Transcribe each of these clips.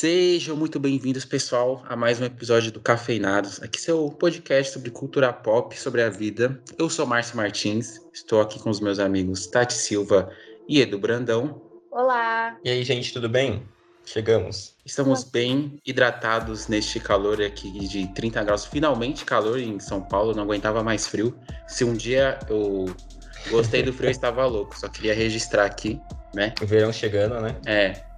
Sejam muito bem-vindos, pessoal, a mais um episódio do Cafeinados. Aqui seu podcast sobre cultura pop, sobre a vida. Eu sou Márcio Martins, estou aqui com os meus amigos Tati Silva e Edu Brandão. Olá! E aí, gente, tudo bem? Chegamos. Estamos bem hidratados neste calor aqui de 30 graus. Finalmente calor em São Paulo, não aguentava mais frio. Se um dia eu gostei do frio, eu estava louco. Só queria registrar aqui, né? O verão chegando, né? É,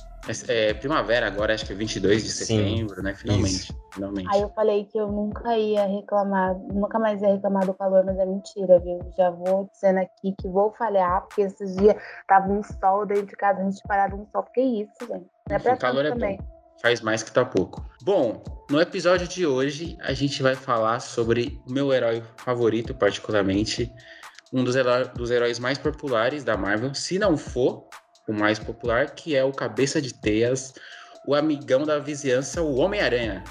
é, primavera agora, acho que é 22 de setembro, Sim, né? Finalmente, finalmente. Aí eu falei que eu nunca ia reclamar, nunca mais ia reclamar do calor, mas é mentira, viu? Já vou dizendo aqui que vou falhar, porque esses dias tava um sol dentro de casa, a gente parado um sol. Que isso, gente? Não é pra o calor é também. bom. Faz mais que tá pouco. Bom, no episódio de hoje a gente vai falar sobre o meu herói favorito, particularmente, um dos, dos heróis mais populares da Marvel, se não for o mais popular, que é o Cabeça de Teias, o amigão da vizinhança, o Homem-Aranha.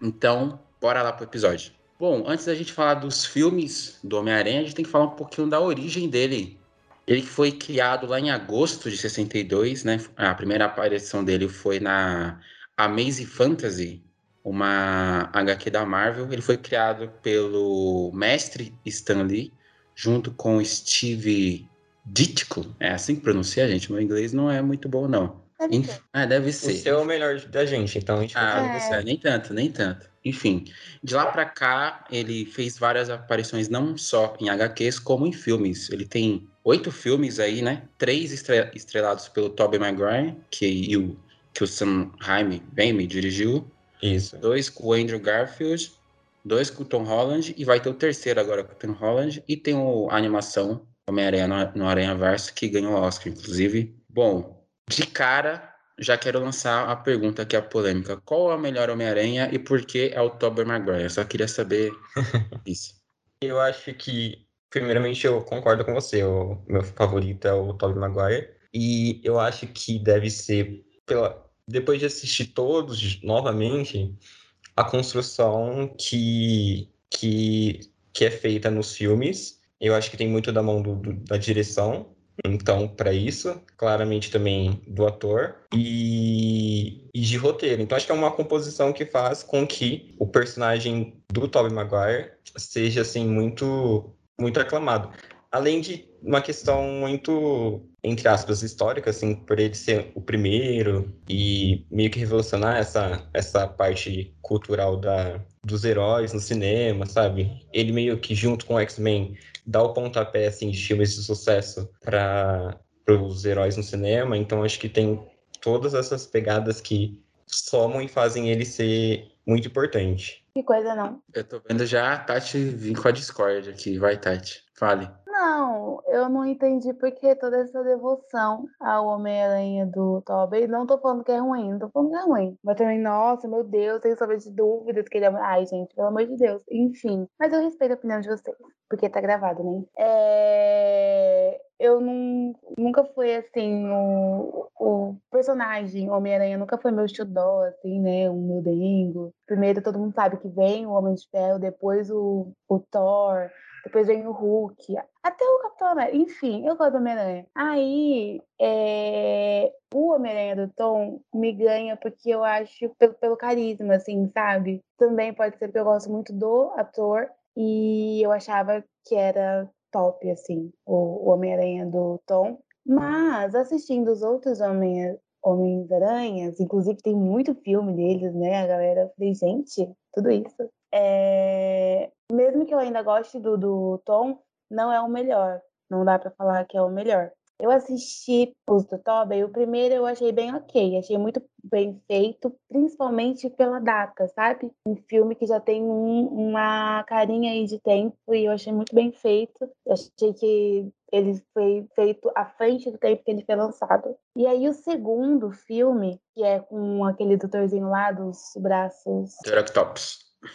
Então, bora lá pro episódio. Bom, antes da gente falar dos filmes do Homem-Aranha, a gente tem que falar um pouquinho da origem dele. Ele foi criado lá em agosto de 62, né? A primeira aparição dele foi na Amazing Fantasy, uma HQ da Marvel. Ele foi criado pelo mestre Stan Lee, junto com Steve Ditko. É assim que pronuncia, gente. Meu inglês não é muito bom, não. Deve ser. Ah, deve ser. Você é o melhor da gente, então a gente ah, vai é. nem tanto, nem tanto. Enfim, de lá para cá, ele fez várias aparições, não só em HQs, como em filmes. Ele tem oito filmes aí, né? Três estrelados pelo Tobey Maguire, que, o, que o Sam Raimi, Raimi dirigiu. Isso. Dois com o Andrew Garfield, dois com o Tom Holland, e vai ter o terceiro agora com o Tom Holland. E tem o, a animação Homem-Aranha no, no Aranha Verso, que ganhou o Oscar, inclusive. Bom, de cara, já quero lançar a pergunta que é a polêmica. Qual é o melhor Homem-Aranha e por que é o Tobey Maguire? Eu só queria saber isso. Eu acho que primeiramente eu concordo com você. O meu favorito é o Tobey Maguire. E eu acho que deve ser, pela... depois de assistir todos novamente, a construção que, que, que é feita nos filmes. Eu acho que tem muito da mão do, do, da direção. Então, para isso, claramente também do ator e, e, de roteiro. Então, acho que é uma composição que faz com que o personagem do Tobey Maguire seja assim muito muito aclamado. Além de uma questão muito, entre aspas, histórica, assim, por ele ser o primeiro e meio que revolucionar essa, essa parte cultural da, dos heróis no cinema, sabe? Ele meio que, junto com o X-Men, dá o pontapé, assim, de filmes de sucesso para os heróis no cinema. Então, acho que tem todas essas pegadas que somam e fazem ele ser muito importante. Que coisa não. Eu tô vendo já a Tati vir com a Discord aqui. Vai, Tati. Fale. Não, eu não entendi porque toda essa devoção ao Homem-Aranha do Tobey. Não tô falando que é ruim, não tô falando que é ruim. Mas também, nossa, meu Deus, tenho saber de dúvidas que ele é. Ai, gente, pelo amor de Deus. Enfim. Mas eu respeito a opinião de vocês, porque tá gravado, né? É eu não, nunca fui assim, o, o personagem Homem-Aranha nunca foi meu xodó, assim, né? O meu dengo. Primeiro todo mundo sabe que vem o Homem de Ferro, depois o, o Thor, depois vem o Hulk, até o Capitão América. Enfim, eu gosto do Homem-Aranha. Aí, é, o Homem-Aranha do Tom me ganha porque eu acho, pelo, pelo carisma, assim, sabe? Também pode ser porque eu gosto muito do ator e eu achava que era top, assim, o, o Homem-Aranha do Tom. Mas assistindo os outros Homens-Aranhas, inclusive tem muito filme deles, né? A galera, falei, gente, tudo isso. É... Mesmo que eu ainda goste do, do Tom, não é o melhor. Não dá para falar que é o melhor. Eu assisti os do Tobey, o primeiro eu achei bem ok, achei muito bem feito, principalmente pela data, sabe? Um filme que já tem um, uma carinha aí de tempo e eu achei muito bem feito. Eu achei que ele foi feito à frente do tempo que ele foi lançado. E aí o segundo filme, que é com aquele doutorzinho lá dos braços... Dr.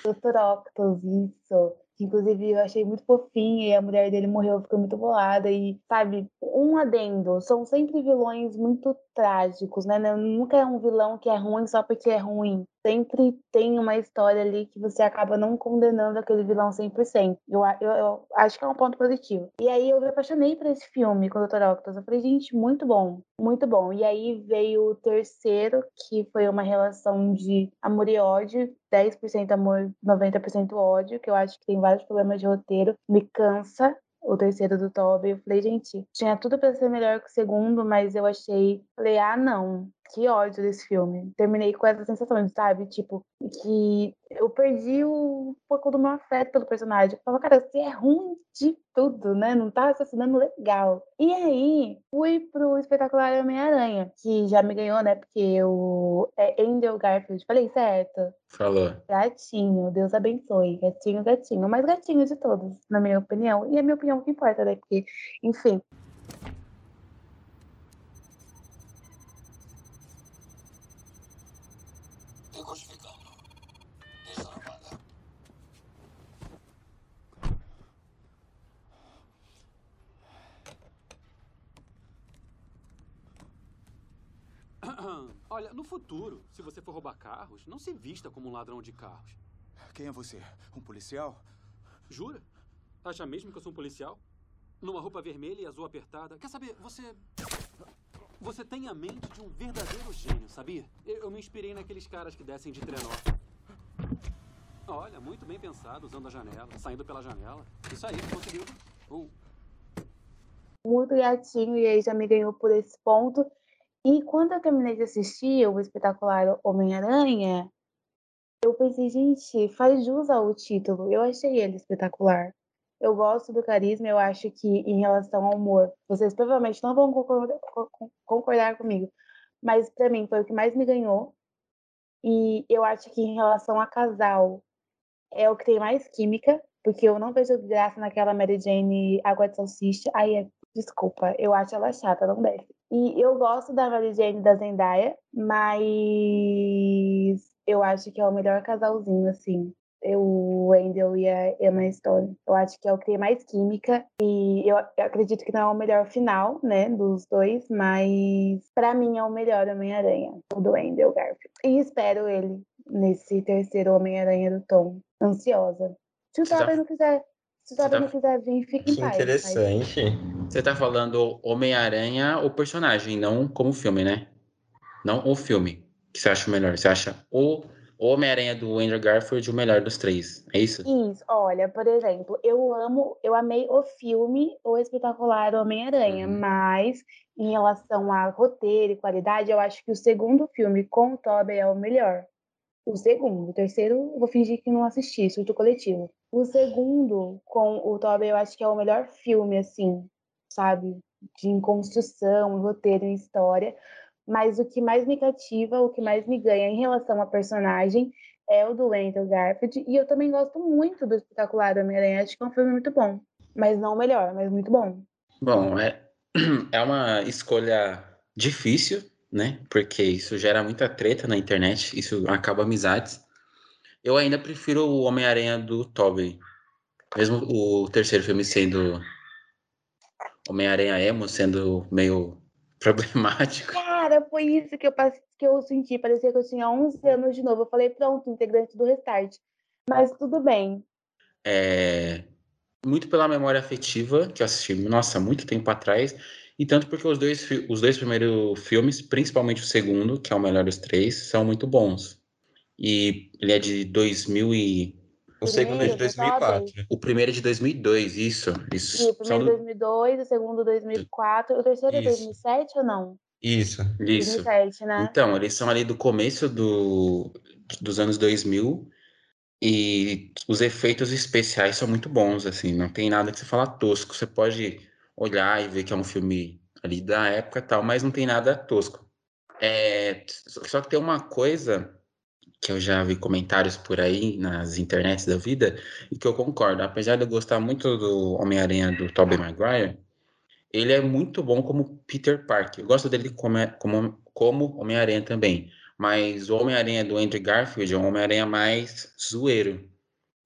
Dr. Octopus, isso. Inclusive, eu achei muito fofinho e a mulher dele morreu, ficou muito bolada. E, sabe, um adendo, são sempre vilões muito trágicos, né? Nunca é um vilão que é ruim só porque é ruim. Sempre tem uma história ali que você acaba não condenando aquele vilão 100%. Eu, eu, eu acho que é um ponto positivo. E aí eu me apaixonei por esse filme com o Dr. Octopus. Eu falei, gente, muito bom, muito bom. E aí veio o terceiro, que foi uma relação de amor e ódio. 10% amor, 90% ódio, que eu acho que tem vários problemas de roteiro. Me cansa, o terceiro do Toby. Eu falei, gente, tinha tudo para ser melhor que o segundo, mas eu achei. Falei, ah, não, que ódio desse filme. Terminei com essa sensação, sabe? Tipo, que eu perdi um pouco do meu afeto pelo personagem. Eu falava, cara, você é ruim de tudo, né? Não tá assassinando legal. E aí, fui pro espetacular Homem-Aranha, que já me ganhou, né? Porque o é Andrew Garfield, falei certo? Falou. Gatinho, Deus abençoe. Gatinho, gatinho. O mais gatinho de todos, na minha opinião. E a minha opinião que importa, né? Porque, enfim. Olha, no futuro, se você for roubar carros, não se vista como um ladrão de carros. Quem é você? Um policial? Jura? Acha mesmo que eu sou um policial? Numa roupa vermelha e azul apertada. Quer saber, você. Você tem a mente de um verdadeiro gênio, sabia? Eu, me inspirei naqueles caras que descem de trenó. Olha, muito bem pensado, usando a janela, saindo pela janela. Isso aí, conseguiu. Uh. Muito gatinho, e aí já me ganhou por esse ponto. E quando eu terminei de assistir o espetacular Homem-Aranha, eu pensei, gente, faz jus ao título. Eu achei ele espetacular. Eu gosto do carisma, eu acho que em relação ao humor, vocês provavelmente não vão concordar, comigo, mas para mim foi o que mais me ganhou. E eu acho que em relação a casal, é o que tem mais química, porque eu não vejo graça naquela Mary Jane água de salsicha. Aí, é, desculpa, eu acho ela chata, não deve. E eu gosto da Mary Jane da Zendaya, mas eu acho que é o melhor casalzinho, assim. Eu, o Wendell e a Emma Stone. Eu acho que é o que tem mais química. E eu, eu acredito que não é o melhor final, né, dos dois, mas para mim é o melhor Homem-Aranha, o do Wendell Garfield. E espero ele nesse terceiro Homem-Aranha do Tom. Ansiosa. Se o Tobey não quiser se o Tobey tá... não quiser vir, fica em que paz. interessante. Mas... Você tá falando Homem-Aranha, o personagem, não como filme, né? Não o filme. que você acha melhor? Você acha o Homem-Aranha do Andrew Garfield o melhor dos três? É isso? Isso. Olha, por exemplo, eu amo, eu amei o filme O Espetacular Homem-Aranha, uhum. mas em relação a roteiro e qualidade, eu acho que o segundo filme com o Tobey é o melhor. O segundo. O terceiro, vou fingir que não assisti, surto coletivo. O segundo, com o Tobey, eu acho que é o melhor filme, assim, sabe? De construção, roteiro, em história. Mas o que mais me cativa, o que mais me ganha em relação a personagem é o do Andrew Garfield. E eu também gosto muito do Espetacular Homem-Aranha. Acho que é um filme muito bom. Mas não o melhor, mas muito bom. Bom, é, é uma escolha difícil, né? Porque isso gera muita treta na internet, isso acaba amizades. Eu ainda prefiro o Homem-Aranha do Tobey. Mesmo o terceiro filme sendo Homem-Aranha emo, sendo meio problemático. Cara, foi isso que eu, que eu senti. Parecia que eu tinha 11 anos de novo. Eu falei, pronto, integrante do Restart. Mas tudo bem. É... Muito pela memória afetiva, que eu assisti, nossa, muito tempo atrás. E tanto porque os dois, os dois primeiros filmes, principalmente o segundo, que é o melhor dos três, são muito bons. E ele é de 2000 e... O segundo é de 2004. O primeiro é de 2002, isso. isso. E o primeiro é 2002, o segundo 2004. O terceiro é 2007 ou não? Isso. Isso. 2007, né? Então, eles são ali do começo do, dos anos 2000 e os efeitos especiais são muito bons, assim. Não tem nada que você fala tosco. Você pode olhar e ver que é um filme ali da época e tal, mas não tem nada tosco. É, só que tem uma coisa que eu já vi comentários por aí nas internets da vida e que eu concordo. Apesar de eu gostar muito do Homem-Aranha do Tobey Maguire, ele é muito bom como Peter Parker. Eu gosto dele como, como, como Homem-Aranha também. Mas o Homem-Aranha do Andrew Garfield é um Homem-Aranha mais zoeiro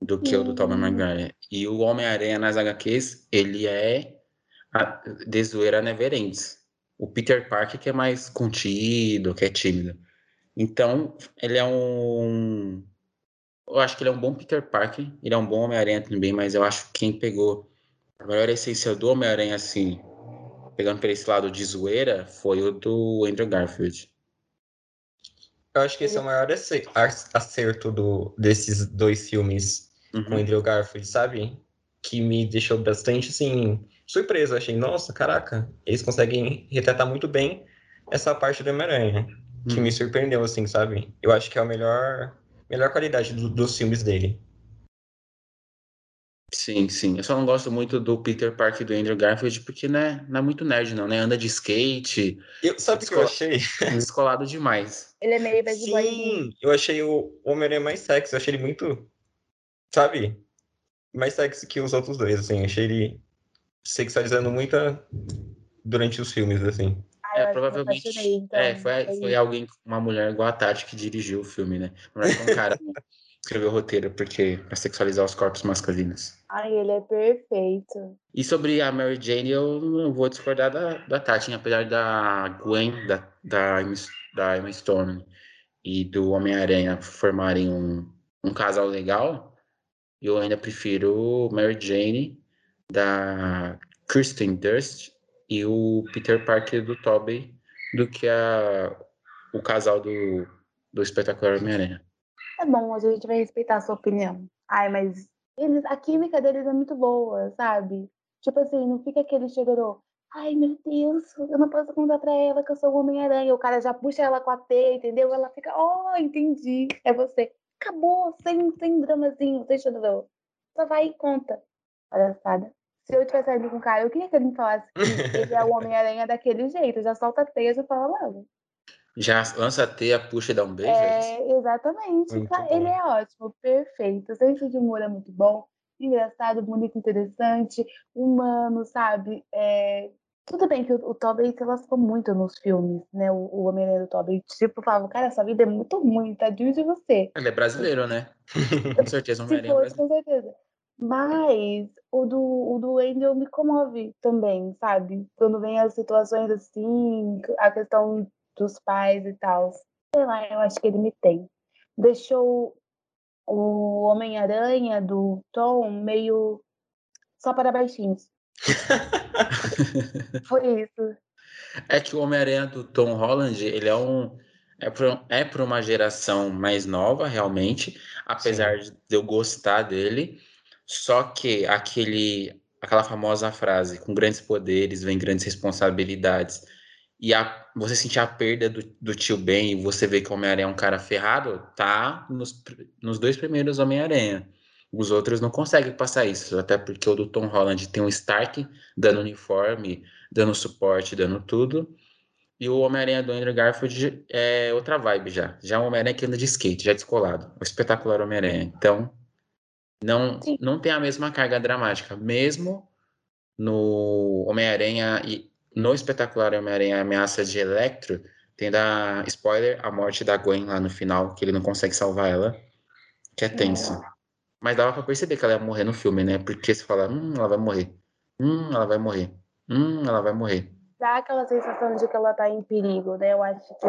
do que uhum. o do Tobey Maguire. E o Homem-Aranha nas HQs, ele é de zoeira never ends. o Peter Parker que é mais contido, que é tímido. Então, ele é um. Eu acho que ele é um bom Peter Parker, ele é um bom Homem-Aranha também, mas eu acho que quem pegou a maior essência do Homem-Aranha, assim, pegando por esse lado de zoeira, foi o do Andrew Garfield. Eu acho que esse é o maior acerto do, desses dois filmes uhum. com o Andrew Garfield, sabe? Que me deixou bastante, assim, surpreso. achei, nossa, caraca, eles conseguem retratar muito bem essa parte do Homem-Aranha. Que me uhum. surpreendeu, assim, sabe? Eu acho que é a melhor, melhor qualidade do, dos filmes dele. Sim, sim. Eu só não gosto muito do Peter Parker do Andrew Garfield porque né, não é muito nerd, não, né? Anda de skate. Eu, sabe o que eu achei? Descolado demais. Ele é meio bad Sim, eu achei o Homem-Aranha mais sexy. Eu achei ele muito. Sabe? Mais sexy que os outros dois, assim. Eu achei ele sexualizando muito durante os filmes, assim. Ah, é, provavelmente. Então, é, foi, foi alguém, uma mulher igual a Tati que dirigiu o filme, né? Não é um cara. Né? escreveu o roteiro, porque para sexualizar os corpos masculinos. Ai, ele é perfeito. E sobre a Mary Jane, eu não vou discordar da, da Tati, apesar da Gwen, da, da, da Emma Stone e do Homem-Aranha formarem um, um casal legal, eu ainda prefiro Mary Jane, da Kristen Durst e o Peter Parker do Tobey do que a, o casal do, do espetacular Homem-Aranha. É bom, a gente vai respeitar a sua opinião. Ai, mas eles, a química deles é muito boa, sabe? Tipo assim, não fica aquele chororô. Ai, meu Deus, eu não posso contar pra ela que eu sou o Homem-Aranha. O cara já puxa ela com a T, entendeu? Ela fica, oh, entendi, é você. Acabou, sem, sem dramazinho, sem chororô. Só vai e conta. Palhaçada. Se eu tivesse saindo com o cara, eu queria que ele me falasse que ele é o Homem-Aranha daquele jeito. Já solta a teia e fala logo. Já lança a teia, puxa e dá um beijo? É, é exatamente. Muito ele é ótimo, perfeito. O senso de humor é muito bom, engraçado, bonito, interessante, humano, sabe? É... Tudo bem que o, o Tobey se lascou muito nos filmes, né? O, o Homem-Aranha do Tobey. Tipo, falava, cara, essa vida é muito ruim, tadinho de você. Ele é brasileiro, né? com certeza, o Homem-Aranha é Com certeza. Mas o do, o do Angel me comove também, sabe? Quando vem as situações assim, a questão dos pais e tal. Sei lá, eu acho que ele me tem. Deixou o Homem-Aranha do Tom meio só para baixinhos. Foi isso. É que o Homem-Aranha do Tom Holland, ele é um. É para é pra uma geração mais nova, realmente, apesar Sim. de eu gostar dele. Só que aquele, aquela famosa frase, com grandes poderes vem grandes responsabilidades e a, você sentir a perda do, do tio Ben e você ver que o Homem-Aranha é um cara ferrado, tá nos, nos dois primeiros Homem-Aranha. Os outros não conseguem passar isso, até porque o do Tom Holland tem um Stark dando uniforme, dando suporte, dando tudo. E o Homem-Aranha do Andrew Garfield é outra vibe já. Já é um Homem-Aranha que anda de skate, já é descolado. O espetacular Homem-Aranha. Então, não, não tem a mesma carga dramática. Mesmo no Homem-Aranha e no espetacular Homem-Aranha Ameaça de Electro, tem da spoiler a morte da Gwen lá no final, que ele não consegue salvar ela, que é tenso. É. Mas dava pra perceber que ela ia morrer no filme, né? Porque se fala, hum, ela vai morrer. Hum, ela vai morrer. Hum, ela vai morrer. Dá aquela sensação de que ela tá em perigo, né? Eu acho que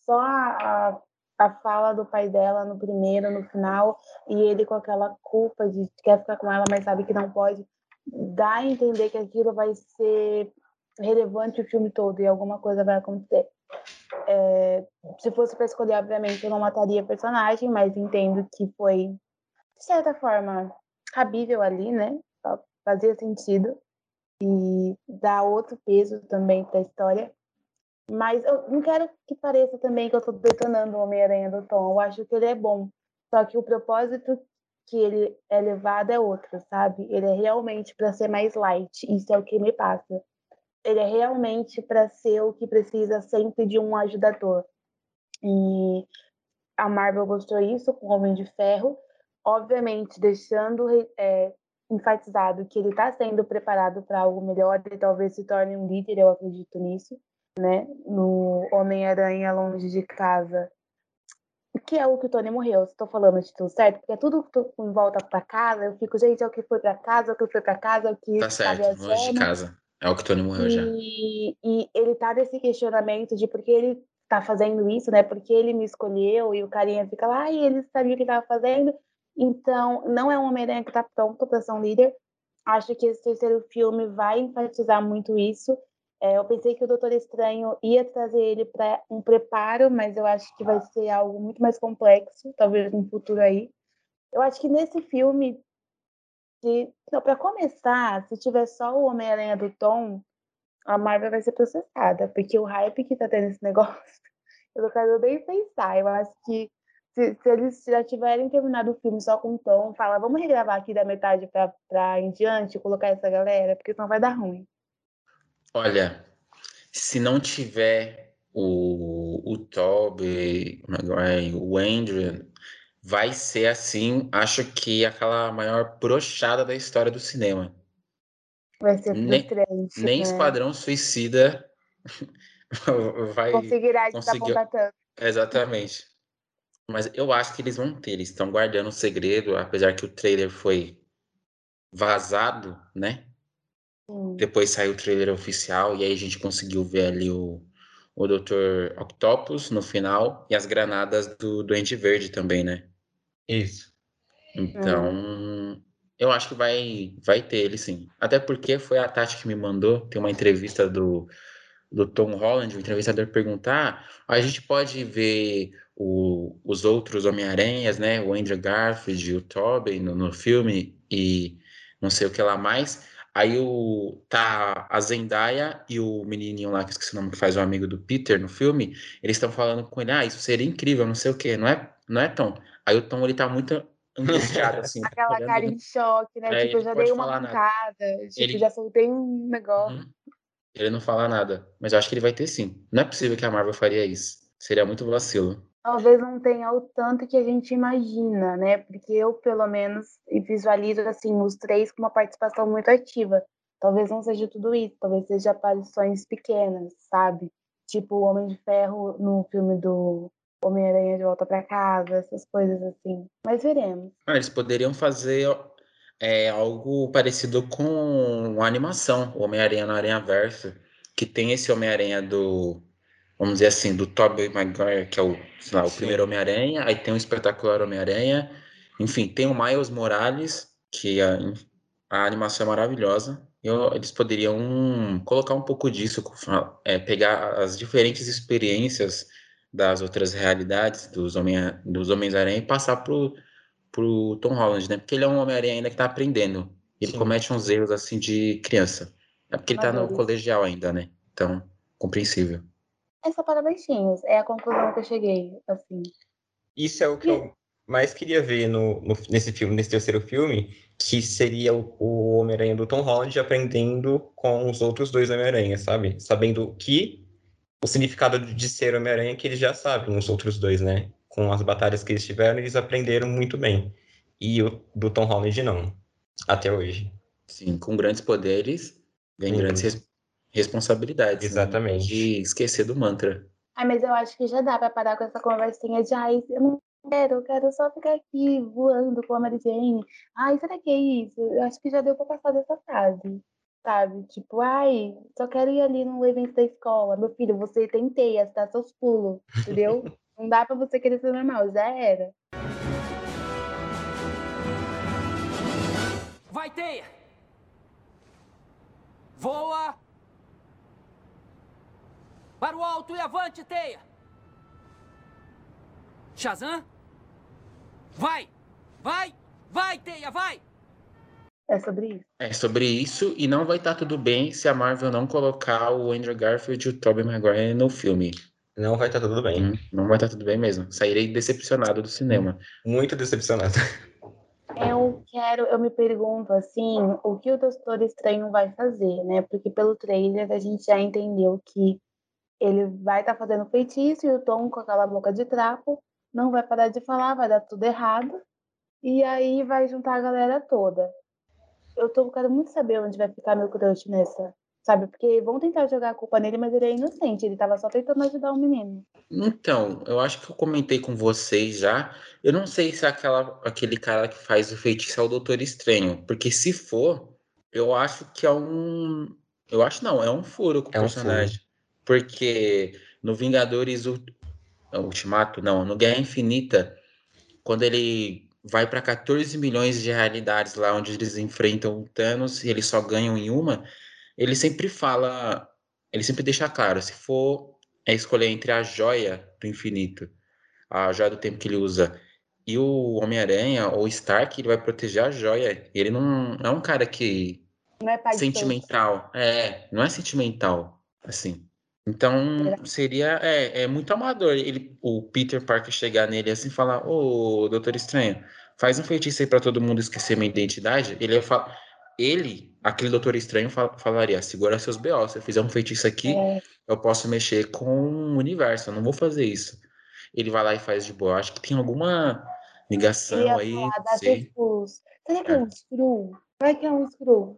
só a, a, a fala do pai dela no primeiro, no final, e ele com aquela culpa de que quer ficar com ela, mas sabe que não pode, dá a entender que aquilo vai ser relevante o filme todo e alguma coisa vai acontecer. É, se fosse para escolher, obviamente, eu não mataria personagem, mas entendo que foi, de certa forma, cabível ali, né? Fazia sentido e dá outro peso também para a história. Mas eu não quero que pareça também que eu estou detonando o Homem-Aranha do Tom. Eu acho que ele é bom. Só que o propósito que ele é levado é outro, sabe? Ele é realmente para ser mais light. Isso é o que me passa ele é realmente para ser o que precisa sempre de um ajudador. E a Marvel mostrou isso com o Homem de Ferro, obviamente deixando é, enfatizado que ele está sendo preparado para algo melhor e talvez se torne um líder, eu acredito nisso, né? No Homem-Aranha Longe de Casa, que é o que o Tony morreu. Estou falando de tudo certo, porque é tudo em volta para casa. Eu fico, gente, é o que foi para casa, é o que foi para casa, é o que tá certo, longe de casa. É o que Tony morreu já. E, e ele tá nesse questionamento de por que ele tá fazendo isso, né? Porque ele me escolheu e o carinha fica lá e ele sabia o que tava fazendo. Então, não é um Homem-Aranha que tá pronto para ser um líder. Acho que esse terceiro filme vai enfatizar muito isso. É, eu pensei que o Doutor Estranho ia trazer ele para um preparo, mas eu acho que vai ser algo muito mais complexo, talvez no futuro aí. Eu acho que nesse filme, para começar, se tiver só o Homem-Aranha do Tom, a Marvel vai ser processada, porque o hype que tá tendo esse negócio, eu não quero nem pensar. Eu acho que se, se, eles já tiverem terminado o filme só com o Tom, fala, vamos regravar aqui da metade pra em diante, colocar essa galera, porque senão vai dar ruim. Olha, se não tiver o, o Toby, o Andrew, vai ser assim, acho que aquela maior brochada da história do cinema. Vai ser frustrante. Nem, nem né? Esquadrão Suicida vai conseguirá conseguir... estar Exatamente. Mas eu acho que eles vão ter, eles estão guardando o segredo, apesar que o trailer foi vazado, né? Sim. Depois saiu o trailer oficial e aí a gente conseguiu ver ali o, o Dr. Octopus no final e as granadas do Duende Verde também, né? Isso. Então, eu acho que vai, vai ter ele sim. Até porque foi a Tati que me mandou, tem uma entrevista do, do Tom Holland, o entrevistador perguntar, a gente pode ver o, os outros Homem-Aranhas, né? O Andrew Garfield, o Tobey no, no filme e não sei o que lá mais. Aí o, tá a Zendaya e o menininho lá, que esqueci o nome, que faz o amigo do Peter no filme, eles estão falando com ele, ah, isso seria incrível, não sei o que, não é, não é Tom? Aí o Tom, ele tá muito angustiado, assim. Aquela olhando, cara em choque, né? É, tipo, eu já dei uma mancada, tipo, Ele- já soltei um negócio. Uhum. Ele não fala nada, mas eu acho que ele vai ter sim. Não é possível que a Marvel faria isso. Seria muito vacilo. Talvez não tenha o tanto que a gente imagina, né? Porque eu, pelo menos, visualizo, assim, os três com uma participação muito ativa. Talvez não seja tudo isso, talvez seja aparições pequenas, sabe? Tipo o Homem de Ferro no filme do Volta pra Casa, essas coisas assim. Mas veremos. Ah, eles poderiam fazer é, algo parecido com a animação, o Homem-Aranha no Aranha Verso, que tem esse Homem-Aranha do, vamos dizer assim, do Tobey Maguire, que é o, sei lá, o primeiro Homem-Aranha, aí tem o espetacular Homem-Aranha, enfim, tem o Miles Morales, que a, a animação é maravilhosa. Eu- eles poderiam colocar um pouco disso, é, pegar as diferentes experiências das outras realidades dos homem dos Homens-Aranha e passar pro pro Tom Holland, né? Porque ele é um Homem-Aranha ainda que tá aprendendo. Ele Sim. comete uns erros assim de criança. É porque ele tá no colegial ainda, né? Então, compreensível. É só para baixinhos, é a conclusão que eu cheguei, assim. Isso é o que eu mais queria ver no, no- nesse filme, nesse terceiro filme, que seria o, o Homem-Aranha do Tom Holland aprendendo com os outros dois Homem-Aranha, sabe? Sabendo que o significado de ser Homem-Aranha que eles já sabem, os outros dois, né? Com as batalhas que eles tiveram, eles aprenderam muito bem. E o do Tom Holland não, até hoje. Sim, com grandes poderes, vem Sim. grandes res- responsabilidades. né? Exatamente. De esquecer do mantra. Ai, mas eu acho que já dá pra parar com essa conversinha de ai, eu não quero, eu quero só ficar aqui voando com a Mary Jane. Ai, será que é isso? Eu acho que já deu pra passar dessa fase. Sabe? Tipo, ai, só quero ir ali no evento da escola. Meu filho, você tem teias, dá seus pulos, entendeu? não dá pra você querer ser normal, já era. Vai, Teia! Voa! Para o alto e avante, Teia! Shazam? Vai! Vai! Vai, Teia, vai! É sobre isso. É sobre isso, e não vai estar tudo bem se a Marvel não colocar o Andrew Garfield e o Tobey Maguire no filme. Não vai estar tudo bem. Hum, Não vai estar tudo bem mesmo. Sairei decepcionado do cinema. Muito decepcionado. Eu quero, eu me pergunto assim, o que o Doutor Estranho vai fazer, né? Porque pelo trailer a gente já entendeu que ele vai estar fazendo feitiço e o Tom com aquela boca de trapo não vai parar de falar, vai dar tudo errado. E aí vai juntar a galera toda. Eu tô, quero muito saber onde vai ficar meu crush nessa, sabe? Porque vão tentar jogar a culpa nele, mas ele é inocente, ele tava só tentando ajudar o menino. Então, eu acho que eu comentei com vocês já. Eu não sei se aquela, aquele cara que faz o feitiço é o Doutor Estranho. Porque se for, eu acho que é um, Eu acho não, é um furo com o É um personagem. Porque no Vingadores Ult- Ultimato, não, no Guerra Infinita, quando ele vai para 14 milhões de realidades lá onde eles enfrentam o Thanos e eles só ganham em uma, ele sempre fala, ele sempre deixa claro, se for é escolher entre a joia do infinito, a joia do tempo que ele usa, e o Homem-Aranha ou o Stark, ele vai proteger a joia. Ele não é um cara que Não é sentimental. É, não é sentimental, assim. Então, seria, é, é muito amador ele, o Peter Parker chegar nele assim e falar, ô, Doutor Estranho, faz um feitiço aí pra todo mundo esquecer minha identidade. Ele ia falar, ele, aquele Doutor Estranho, fal- falaria, segura seus B.O., se eu fizer um feitiço aqui, É, eu posso mexer com o universo, eu não vou fazer isso. Ele vai lá e faz de boa. Acho que tem alguma ligação aí, falar sei. Será que é É. um Screw? Será que é um Screw?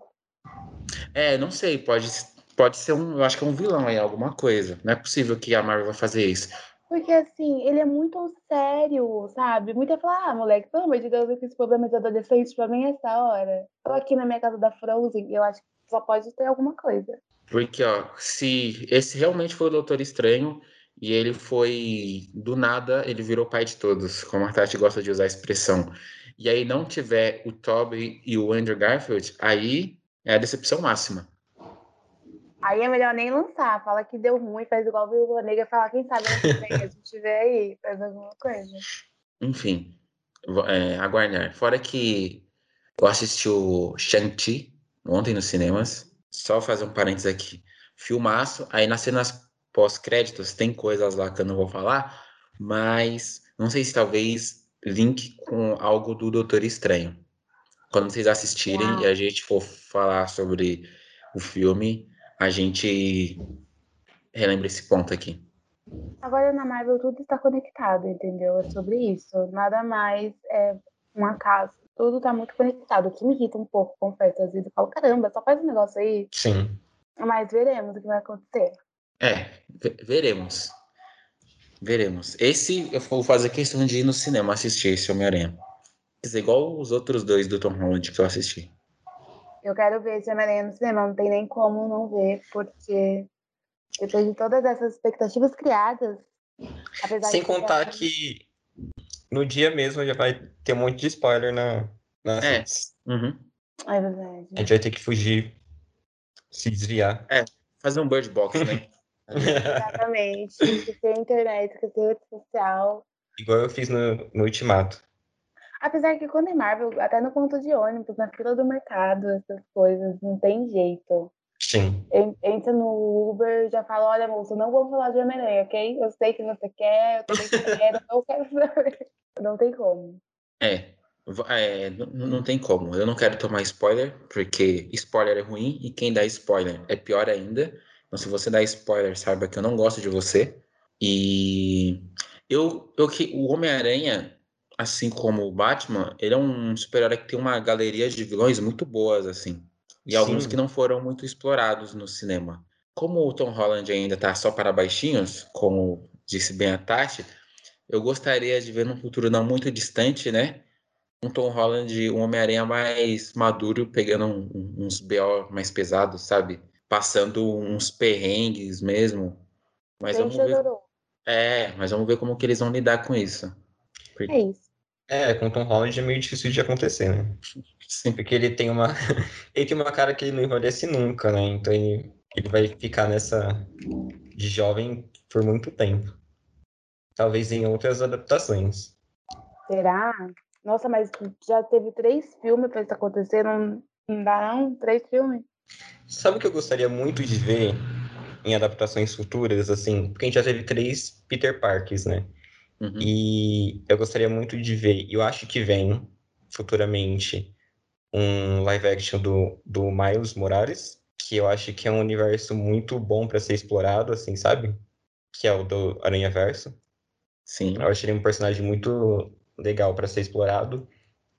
É, não sei, pode, pode ser um, eu acho que é um vilão aí, alguma coisa. Não é possível que a Marvel vai fazer isso. Porque assim, ele é muito sério, sabe? Muita fala, ah, moleque, pelo amor de Deus, eu fiz problemas de adolescente pra mim essa hora. Tô aqui na minha casa da Frozen, eu acho que só pode ter alguma coisa. Porque, ó, se esse realmente foi o Doutor Estranho e ele foi, do nada, ele virou pai de todos, como a Tati gosta de usar a expressão, e aí não tiver o Tobey e o Andrew Garfield, aí é a decepção máxima. Aí é melhor nem lançar, fala que deu ruim, faz igual o Viúva Negra, fala, quem sabe vem a gente vê aí, faz alguma coisa. Enfim, é, aguardar. Fora que eu assisti o Shang-Chi ontem nos cinemas. Só fazer um parênteses aqui. Filmaço. Aí nas cenas pós-créditos tem coisas lá que eu não vou falar, mas não sei se talvez link com algo do Doutor Estranho. Quando vocês assistirem Uau. e a gente for falar sobre o filme, a gente relembra esse ponto aqui. Agora na Marvel tudo está conectado, entendeu? É sobre isso. Nada mais é um acaso. Tudo tá muito conectado, o que me irrita um pouco, confesso. Às vezes eu falo, caramba, só faz um negócio aí, Sim. mas veremos o que vai acontecer. É, ve- veremos. Veremos. Esse eu vou fazer questão de ir no cinema assistir esse Homem-Aranha. Quer dizer, igual os outros dois do Tom Holland que eu assisti. Eu quero ver esse Homem-Aranha no cinema, não tem nem como não ver, porque depois de todas essas expectativas criadas, apesar Sem de contar que no dia mesmo já vai ter um monte de spoiler na, nas É. Uhum. É verdade. A gente vai ter que fugir, se desviar. Fazer um Bird Box, né? Exatamente. Esquecer a internet, esquecer a rede social. Igual eu fiz no, no Ultimato. Apesar que quando é Marvel, até no ponto de ônibus, na fila do mercado, essas coisas, não tem jeito. Sim. En- Entra no Uber já fala, olha, moço, não vamos falar de Homem-Aranha, ok? Eu sei que você quer, eu também quero, eu quero saber. Não tem como. É, é, n- n- não tem como. Eu não quero tomar spoiler, porque spoiler é ruim e quem dá spoiler é pior ainda. Então, se você dá spoiler, saiba que eu não gosto de você. E eu, eu que o Homem-Aranha, assim como o Batman, ele é um super-herói que tem uma galeria de vilões muito boas, assim. E alguns Sim. que não foram muito explorados no cinema. Como o Tom Holland ainda tá só para baixinhos, como disse bem a Tati, eu gostaria de ver num futuro não muito distante, né? Um Tom Holland, um Homem-Aranha mais maduro, pegando um- uns BO mais pesados, sabe? Passando uns perrengues mesmo. Mas Bem vamos ver. É, mas vamos ver como que eles vão lidar com isso. É isso. É, com o Tom Holland é meio difícil de acontecer, né? Sim. Porque ele tem uma. ele tem uma cara que ele não envelhece nunca, né? Então ele, ele vai ficar nessa. de jovem por muito tempo. Talvez em outras adaptações. Será? Nossa, mas já teve três filmes pra isso acontecer, não, não dá não? Três filmes? Sabe o que eu gostaria muito de ver em adaptações futuras, assim? Porque a gente já teve três Peter Parkers, né? Uhum. E eu gostaria muito de ver, eu acho que vem futuramente um live action do, do Miles Morales, que eu acho que é um universo muito bom para ser explorado, assim, sabe? Que é o do Aranha Verso. Sim. Eu ele um personagem muito legal para ser explorado.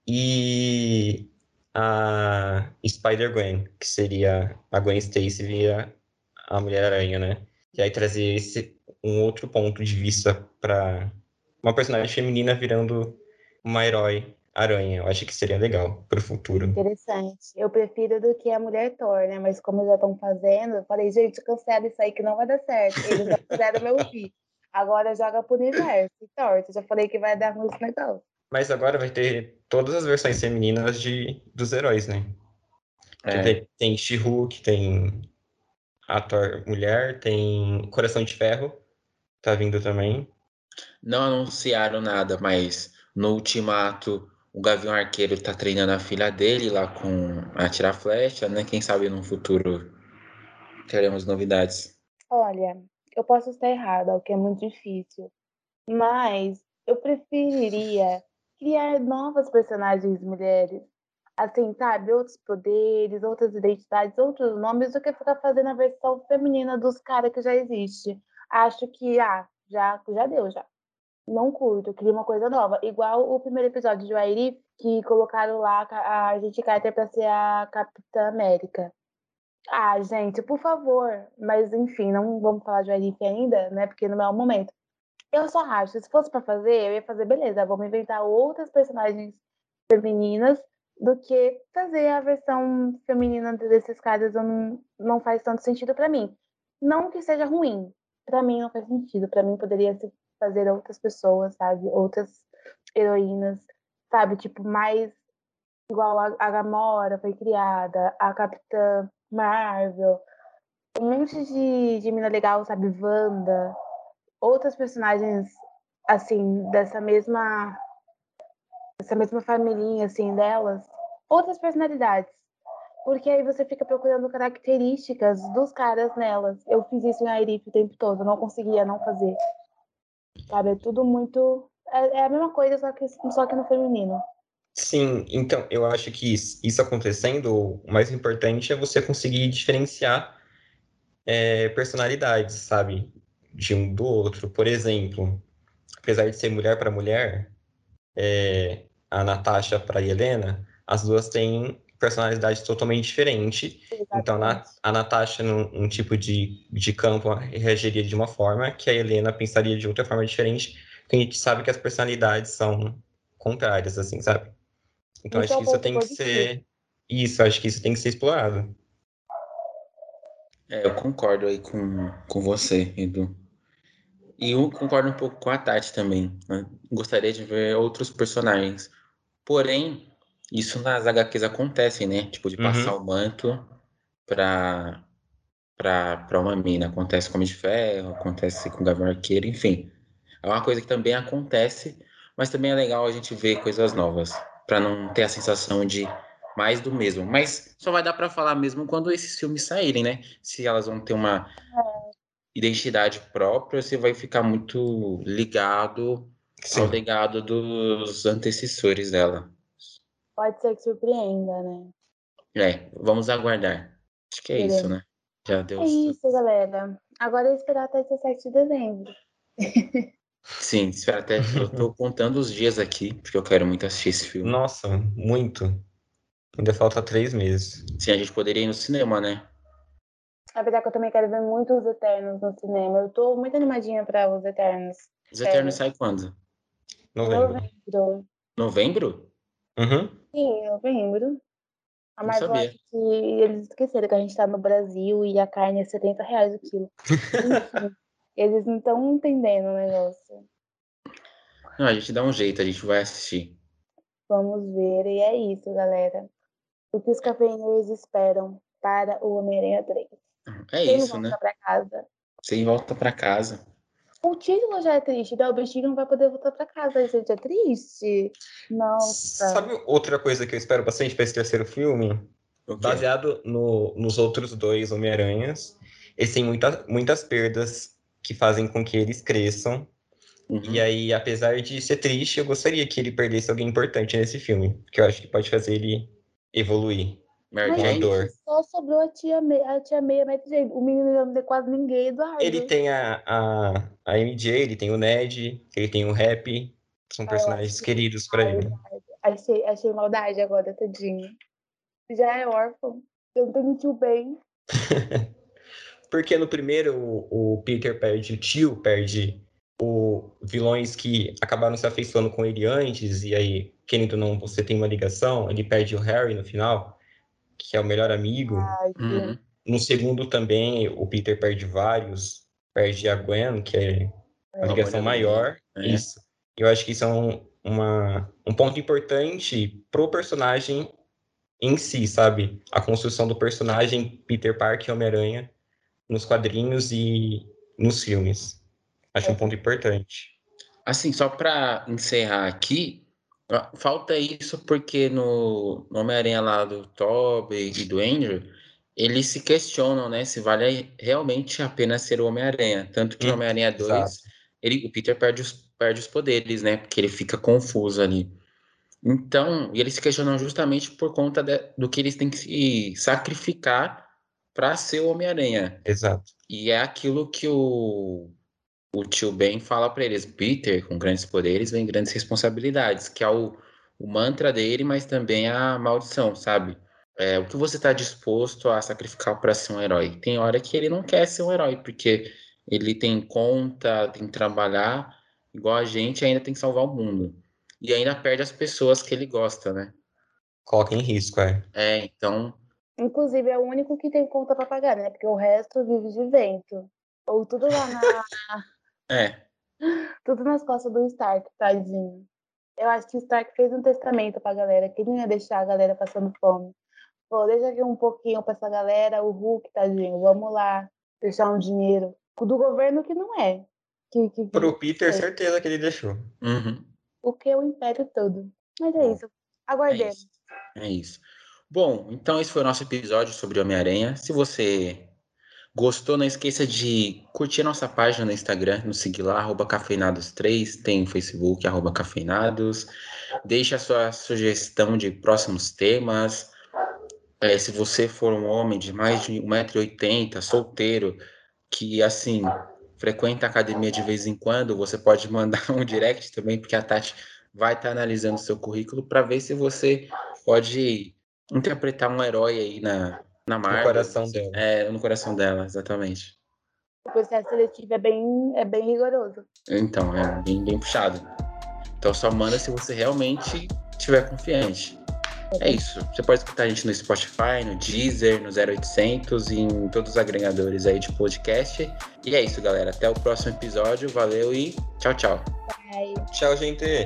E a Spider-Gwen, que seria a Gwen Stacy via a Mulher-Aranha, né? E aí trazer esse um outro ponto de vista para uma personagem feminina virando uma herói Aranha. Eu acho que seria legal pro futuro. Interessante. Eu prefiro do que a mulher Thor, né? Mas como já estão fazendo, eu falei, gente, cancela isso aí que não vai dar certo. Eles já fizeram meu filho. Agora joga pro universo. Thor, eu já falei que vai dar muito legal. Mas agora vai ter todas as versões femininas de, dos heróis, né? É. Tem, tem She-Hulk, tem a Thor mulher, tem Coração de Ferro, tá vindo também. Não anunciaram nada, mas no Ultimato, o Gavião Arqueiro tá treinando a filha dele lá com a tirar flecha, né? Quem sabe no futuro teremos novidades. Olha, eu posso estar errada, o que é muito difícil. Mas eu preferiria criar novas personagens mulheres. Assim, sabe? Outros poderes, outras identidades, outros nomes, do que ficar fazendo a versão feminina dos caras que já existe. Acho que, ah, já, já deu, já. Não curto, queria uma coisa nova. Igual o primeiro episódio de Wairi, que colocaram lá a Agente Carter pra ser a Capitã América. Ah, gente, por favor. Mas, enfim, não vamos falar de Wairi ainda, né? Porque não é o momento. Eu só acho, se fosse pra fazer, eu ia fazer, beleza, vamos inventar outras personagens femininas do que fazer a versão feminina desses caras não, não faz tanto sentido pra mim. Não que seja ruim, pra mim não faz sentido. Pra mim poderia se fazer outras pessoas, sabe? Outras heroínas, sabe? Tipo, mais igual a, Gamora foi criada, a Capitã Marvel, um monte de, de mina legal, sabe? Wanda, outras personagens, assim, dessa mesma essa mesma família, assim, delas, outras personalidades. Porque aí você fica procurando características dos caras nelas. Eu fiz isso em Airif o tempo todo, não conseguia não fazer. Sabe, é tudo muito. É, é a mesma coisa, só que, só que no feminino. Sim, então eu acho que isso, acontecendo, o mais importante é você conseguir diferenciar é, personalidades, sabe? De um do outro. Por exemplo, apesar de ser mulher para mulher, é, a Natasha para Helena, as duas têm personalidade totalmente diferente. Então, na, a Natasha, num, num, tipo de, de campo, reagiria de uma forma que a Helena pensaria de outra forma diferente, porque a gente sabe que as personalidades são contrárias, assim, sabe? Então, Isso acho é que um isso tem que ser... Isso, acho que isso tem que ser explorado. É, eu concordo aí com, com você, Edu. E eu concordo um pouco com a Tati também. né? Gostaria de ver outros personagens. Porém, isso nas HQs acontece, né? Tipo, de passar Uhum. o manto pra, pra, pra uma mina. Acontece com Homem de Ferro, acontece com o Gavião Arqueiro, enfim. É uma coisa que também acontece, mas também é legal a gente ver coisas novas. Pra não ter a sensação de mais do mesmo. Mas só vai dar pra falar mesmo quando esses filmes saírem, né? Se elas vão ter uma identidade própria, você vai ficar muito ligado ao Sim. legado dos antecessores dela. Pode ser que surpreenda, né? É, vamos aguardar. Acho que é Queremos. isso, né? Já deu. É isso, galera. Agora é esperar até 17 de dezembro. Sim, espera até. Eu tô contando os dias aqui, porque eu quero muito assistir esse filme. Nossa, muito. Ainda falta três meses. Sim, a gente poderia ir no cinema, né? Apesar que eu também quero ver muito os Eternos no cinema. Eu tô muito animadinha pra os Eternos. Os Eternos sai quando? Novembro. Novembro. Novembro? Uhum. Sim, novembro. A Não Marvel sabia. acha que eles esqueceram que a gente tá no Brasil e a carne é 70 reais o quilo. Enfim, eles não estão entendendo o negócio. Não, a gente dá um jeito, a gente vai assistir. Vamos ver. E é isso, galera. O que os cafeinheiros esperam para o Homem-Aranha 3. É Quem isso, volta né? pra casa? Você volta pra casa. O título já é triste, né? O bichinho não vai poder voltar pra casa, gente. É triste. Nossa. Sabe outra coisa que eu espero bastante para esse terceiro filme? Baseado no- nos outros dois Homem-Aranhas, eles têm muita, muitas perdas que fazem com que eles cresçam. Uhum. E aí, apesar de ser triste, eu gostaria que ele perdesse alguém importante nesse filme. Que eu acho que pode fazer ele evoluir. Mary Mas, Jane? dor. só sobrou a tia Meia, a tia Meia, Mary Jane. O menino não tem quase ninguém, Eduardo. Ele tem a, a, a MJ, ele tem o Ned, ele tem o Rap. São personagens queridos pra ele. Achei, achei maldade agora, tadinho. Já é órfão. Eu não tenho tio bem. Porque no primeiro o, o Peter perde o tio, perde o vilões que acabaram se afeiçoando com ele antes, e aí, querendo ou não, você tem uma ligação, ele perde o Harry no final, que é o melhor amigo. Ai, que- Uhum. No segundo também, o Peter perde vários, perde a Gwen, que é a É. ligação maior. É. Isso. Eu acho que isso é um, uma, um ponto importante pro personagem em si, sabe? A construção do personagem Peter Parker e Homem-Aranha nos quadrinhos e nos filmes. Acho um ponto importante. Assim, só pra encerrar aqui, falta isso porque no, Homem-Aranha lá do Tobey e do Andrew, eles se questionam, né, se vale realmente a pena ser o Homem-Aranha. Tanto que no Hum, Homem-Aranha 2, exato. ele, o Peter perde os, perde os poderes, né, porque ele fica confuso ali. Então, e eles se questionam justamente por conta de- do que eles têm que se sacrificar para ser o Homem-Aranha. Exato. E é aquilo que o, o tio Ben fala para eles: Peter, com grandes poderes vem grandes responsabilidades, que é o, o mantra dele, mas também a maldição, sabe? É, o que você está disposto a sacrificar para ser um herói? Tem hora que ele não quer ser um herói, porque ele tem conta, tem que trabalhar, igual a gente, ainda tem que salvar o mundo. E ainda perde as pessoas que ele gosta, né? Coloca em risco, é. É, então, Inclusive, é o único que tem conta pra pagar, né? Porque o resto vive de vento. Ou tudo lá na. é. tudo nas costas do Stark, tadinho. Eu acho que o Stark fez um testamento pra galera, que ele não ia deixar a galera passando fome. Pô, deixa aqui um pouquinho pra essa galera, o Hulk, tadinho, vamos lá, deixar um dinheiro. Do governo que não é. Que, que, Pro Peter, É. certeza que ele deixou. Uhum. o que é o império todo. Mas é isso. É Aguardemos. isso. É isso. Bom, então esse foi o nosso episódio sobre Homem-Aranha. Se você gostou, não esqueça de curtir nossa página no Instagram, nos seguir lá, arroba cafeinados3, tem o Facebook, arroba cafeinados. Deixe a sua sugestão de próximos temas. É, se você for um homem de mais de 1,80m, solteiro, que assim frequenta a academia de vez em quando, você pode mandar um direct também, porque a Tati vai estar analisando o seu currículo para ver se você pode interpretar um herói aí na, na Marvel. coração dela. É, no coração dela, exatamente. O processo seletivo é bem, é bem rigoroso. Então, é bem, bem puxado. Então só manda se você realmente estiver confiante. É isso. Você pode escutar a gente no Spotify, no Deezer, no 0800 e em todos os agregadores aí de podcast. E é isso, galera. Até o próximo episódio. Valeu e tchau, tchau. Aí, Tchau, gente.